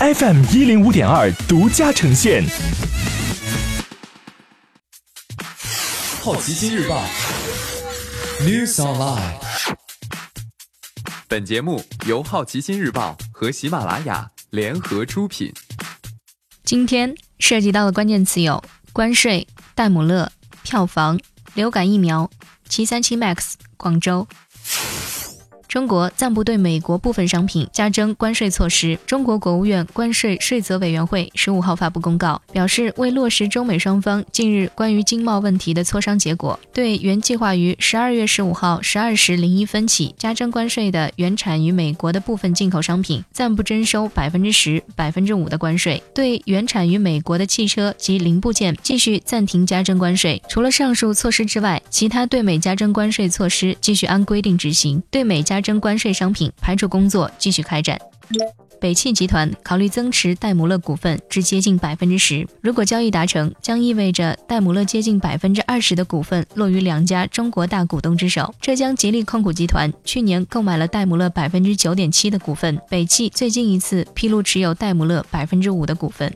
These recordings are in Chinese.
FM 一零五点二独家呈现。好奇心日报，News Online。本节目由好奇心日报和喜马拉雅联合出品。今天涉及到的关键词有关税、戴姆勒、票房、流感疫苗、七三七 MAX、广州。中国暂不对美国部分商品加征关税措施。中国国务院关税税则委员会十五号发布公告，表示为落实中美双方近日关于经贸问题的磋商结果，对原计划于十二月十五号十二时零一分起加征关税的原产于美国的部分进口商品暂不征收百分之十、百分之五的关税；对原产于美国的汽车及零部件继续暂停加征关税。除了上述措施之外，其他对美加征关税措施继续按规定执行。对美加征关税商品排除工作继续开展。北汽集团考虑增持戴姆勒股份至接近百分之十，如果交易达成，将意味着戴姆勒接近百分之二十的股份落于两家中国大股东之手。浙江吉利控股集团去年购买了戴姆勒百分之九点七的股份，北汽最近一次披露持有戴姆勒百分之五的股份。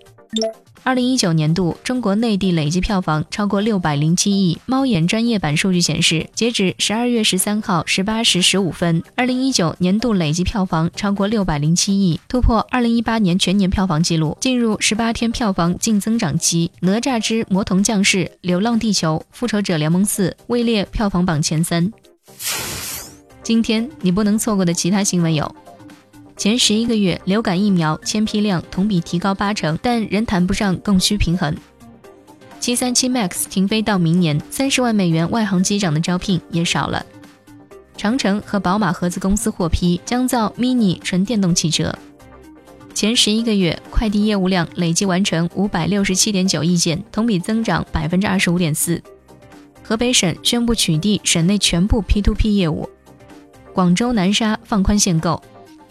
二零一九年度中国内地累计票房超过六百零七亿。猫眼专业版数据显示，截止十二月十三号十八时十五分，二零一九年度累计票房超过六百零七亿，突破二零一八年全年票房纪录，进入十八天票房净增长期。哪吒之魔童降世、流浪地球、复仇者联盟四位列票房榜前三。今天你不能错过的其他新闻有。前十一个月，流感疫苗签批量同比提高八成，但仍谈不上供需平衡。七三七 MAX 停飞到明年，三十万美元外航机长的招聘也少了。长城和宝马合资公司获批，将造 Mini 纯电动汽车。前十一个月，快递业务量累计完成五百六十七点九亿件，同比增长百分之二十五点四。河北省宣布取缔省内全部 P2P 业务。广州南沙放宽限购。